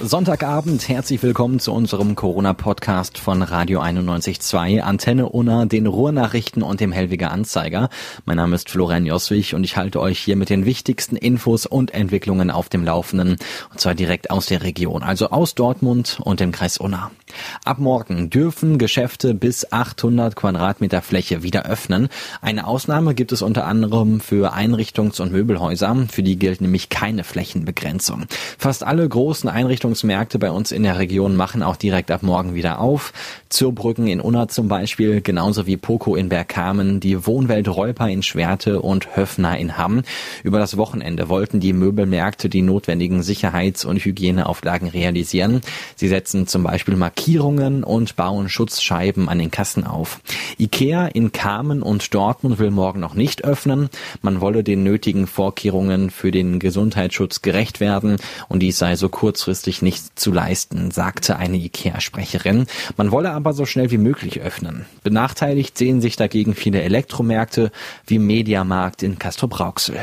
Sonntagabend, herzlich willkommen zu unserem Corona-Podcast von Radio 91.2, Antenne Unna, den Ruhrnachrichten und dem Hellwiger Anzeiger. Mein Name ist Florian Joswig und ich halte euch hier mit den wichtigsten Infos und Entwicklungen auf dem Laufenden. Und zwar direkt aus der Region, also aus Dortmund und dem Kreis Unna. Ab morgen dürfen Geschäfte bis 800 Quadratmeter Fläche wieder öffnen. Eine Ausnahme gibt es unter anderem für Einrichtungs- und Möbelhäuser. Für die gilt nämlich keine Flächenbegrenzung. Fast alle großen Einrichtungen Einrichtungsmärkte bei uns in der Region machen auch direkt ab morgen wieder auf. Zurbrücken in Unna zum Beispiel, genauso wie Poco in Bergkamen, die Wohnwelt Reuper in Schwerte und Höfner in Hamm. Über das Wochenende wollten die Möbelmärkte die notwendigen Sicherheits- und Hygieneauflagen realisieren. Sie setzen zum Beispiel Markierungen und bauen Schutzscheiben an den Kassen auf. Ikea in Kamen und Dortmund will morgen noch nicht öffnen. Man wolle den nötigen Vorkehrungen für den Gesundheitsschutz gerecht werden und dies sei so kurzfristig sich nicht zu leisten, sagte eine IKEA-Sprecherin. Man wolle aber so schnell wie möglich öffnen. Benachteiligt sehen sich dagegen viele Elektromärkte wie Mediamarkt in Castrop-Rauxel.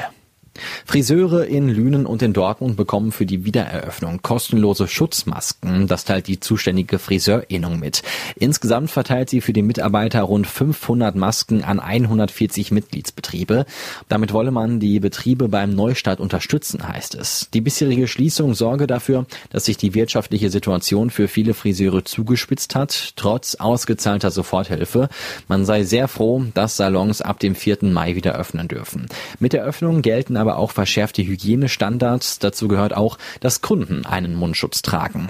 Friseure in Lünen und in Dortmund bekommen für die Wiedereröffnung kostenlose Schutzmasken. Das teilt die zuständige Friseurinnung mit. Insgesamt verteilt sie für die Mitarbeiter rund 500 Masken an 140 Mitgliedsbetriebe. Damit wolle man die Betriebe beim Neustart unterstützen, heißt es. Die bisherige Schließung sorge dafür, dass sich die wirtschaftliche Situation für viele Friseure zugespitzt hat, trotz ausgezahlter Soforthilfe. Man sei sehr froh, dass Salons ab dem 4. Mai wieder öffnen dürfen. Mit der Öffnung gelten aber auch verschärfte Hygienestandards. Dazu gehört auch, dass Kunden einen Mundschutz tragen.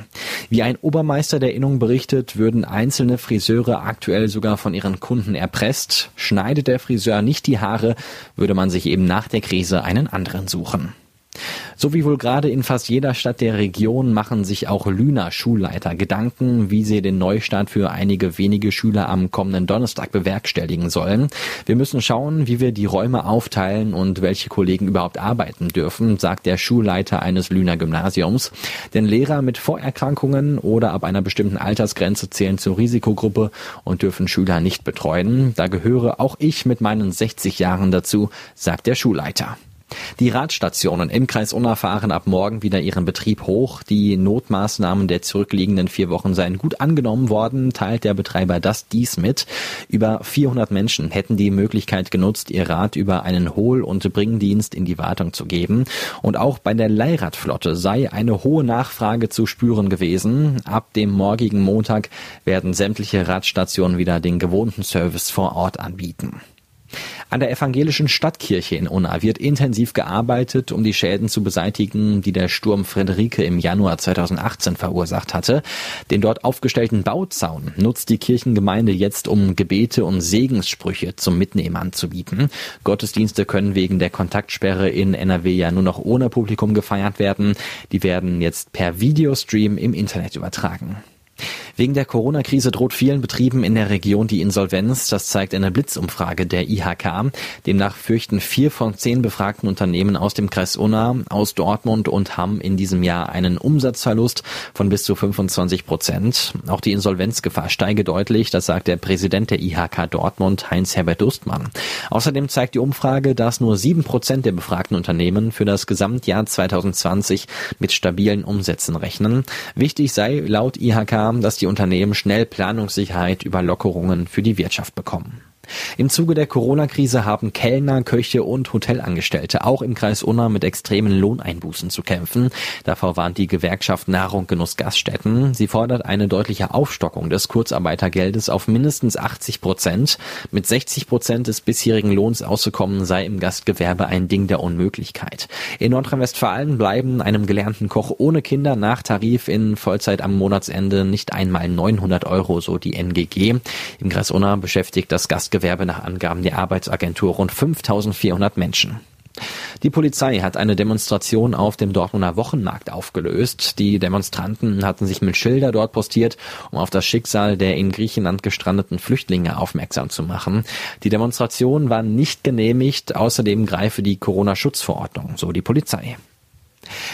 Wie ein Obermeister der Innung berichtet, würden einzelne Friseure aktuell sogar von ihren Kunden erpresst. Schneidet der Friseur nicht die Haare, würde man sich eben nach der Krise einen anderen suchen. So wie wohl gerade in fast jeder Stadt der Region machen sich auch Lüner Schulleiter Gedanken, wie sie den Neustart für einige wenige Schüler am kommenden Donnerstag bewerkstelligen sollen. Wir müssen schauen, wie wir die Räume aufteilen und welche Kollegen überhaupt arbeiten dürfen, sagt der Schulleiter eines Lüner Gymnasiums. Denn Lehrer mit Vorerkrankungen oder ab einer bestimmten Altersgrenze zählen zur Risikogruppe und dürfen Schüler nicht betreuen. Da gehöre auch ich mit meinen 60 Jahren dazu, sagt der Schulleiter. Die Radstationen im Kreis Unna fahren ab morgen wieder ihren Betrieb hoch. Die Notmaßnahmen der zurückliegenden vier Wochen seien gut angenommen worden, teilt der Betreiber das dies mit. Über 400 Menschen hätten die Möglichkeit genutzt, ihr Rad über einen Hohl- und Bringdienst in die Wartung zu geben. Und auch bei der Leihradflotte sei eine hohe Nachfrage zu spüren gewesen. Ab dem morgigen Montag werden sämtliche Radstationen wieder den gewohnten Service vor Ort anbieten. An der evangelischen Stadtkirche in Unna wird intensiv gearbeitet, um die Schäden zu beseitigen, die der Sturm Friederike im Januar 2018 verursacht hatte. Den dort aufgestellten Bauzaun nutzt die Kirchengemeinde jetzt, um Gebete und Segenssprüche zum Mitnehmen anzubieten. Gottesdienste können wegen der Kontaktsperre in NRW ja nur noch ohne Publikum gefeiert werden. Die werden jetzt per Videostream im Internet übertragen. Wegen der Corona-Krise droht vielen Betrieben in der Region die Insolvenz. Das zeigt eine Blitzumfrage der IHK. Demnach fürchten vier von zehn befragten Unternehmen aus dem Kreis Unna, aus Dortmund und Hamm in diesem Jahr einen Umsatzverlust von bis zu 25 Prozent. Auch die Insolvenzgefahr steige deutlich. Das sagt der Präsident der IHK Dortmund, Heinz-Herbert Dustmann. Außerdem zeigt die Umfrage, dass nur sieben Prozent der befragten Unternehmen für das Gesamtjahr 2020 mit stabilen Umsätzen rechnen. Wichtig sei laut IHK, dass die Unternehmen schnell Planungssicherheit über Lockerungen für die Wirtschaft bekommen. Im Zuge der Corona-Krise haben Kellner, Köche und Hotelangestellte auch im Kreis Unna mit extremen Lohneinbußen zu kämpfen. Davor warnt die Gewerkschaft Nahrung Genuss Gaststätten. Sie fordert eine deutliche Aufstockung des Kurzarbeitergeldes auf mindestens 80 Prozent. Mit 60 Prozent des bisherigen Lohns auszukommen sei im Gastgewerbe ein Ding der Unmöglichkeit. In Nordrhein-Westfalen bleiben einem gelernten Koch ohne Kinder nach Tarif in Vollzeit am Monatsende nicht einmal 900 Euro, so die NGG. Im Kreis Unna beschäftigt das Gastgewerbe Gastgewerbe nach Angaben der Arbeitsagentur rund 5400 Menschen. Die Polizei hat eine Demonstration auf dem Dortmunder Wochenmarkt aufgelöst. Die Demonstranten hatten sich mit Schilder dort postiert, um auf das Schicksal der in Griechenland gestrandeten Flüchtlinge aufmerksam zu machen. Die Demonstration war nicht genehmigt, außerdem greife die Corona-Schutzverordnung, so die Polizei.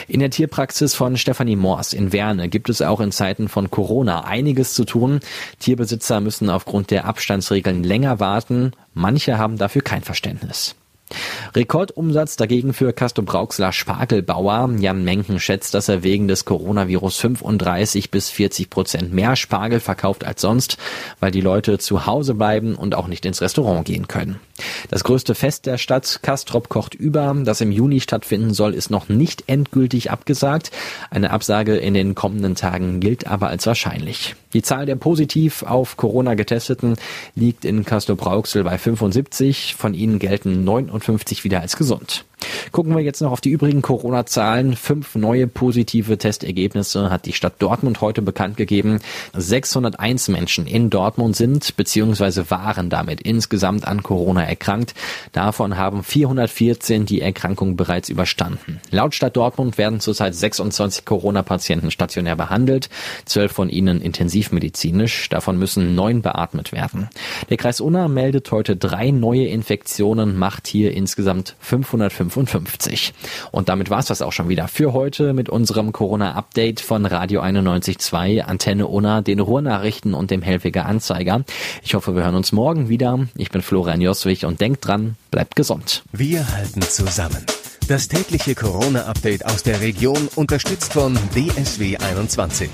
In der Tierpraxis von Stefanie Mors in Werne gibt es auch in Zeiten von Corona einiges zu tun. Tierbesitzer müssen aufgrund der Abstandsregeln länger warten. Manche haben dafür kein Verständnis. Rekordumsatz dagegen für Castro Brauxler Spargelbauer. Jan Menken schätzt, dass er wegen des Coronavirus 35 bis 40 Prozent mehr Spargel verkauft als sonst, weil die Leute zu Hause bleiben und auch nicht ins Restaurant gehen können. Das größte Fest der Stadt, Kastrop kocht über, das im Juni stattfinden soll, ist noch nicht endgültig abgesagt. Eine Absage in den kommenden Tagen gilt aber als wahrscheinlich. Die Zahl der positiv auf Corona getesteten liegt in Castrop Rauxel bei 75. Von ihnen gelten 59 wieder als gesund. Gucken wir jetzt noch auf die übrigen Corona-Zahlen. Fünf neue positive Testergebnisse hat die Stadt Dortmund heute bekannt gegeben. 601 Menschen in Dortmund sind bzw. waren damit insgesamt an Corona erkrankt. Davon haben 414 die Erkrankung bereits überstanden. Laut Stadt Dortmund werden zurzeit 26 Corona-Patienten stationär behandelt, zwölf von ihnen intensivmedizinisch. Davon müssen neun beatmet werden. Der Kreis Unna meldet heute drei neue Infektionen, macht hier insgesamt 550 55. Und damit war es das auch schon wieder für heute mit unserem Corona-Update von Radio 91.2, Antenne Unna, den Ruhrnachrichten und dem Helfiger Anzeiger. Ich hoffe, wir hören uns morgen wieder. Ich bin Florian Joswig und denkt dran, bleibt gesund. Wir halten zusammen. Das tägliche Corona-Update aus der Region unterstützt von DSW 21.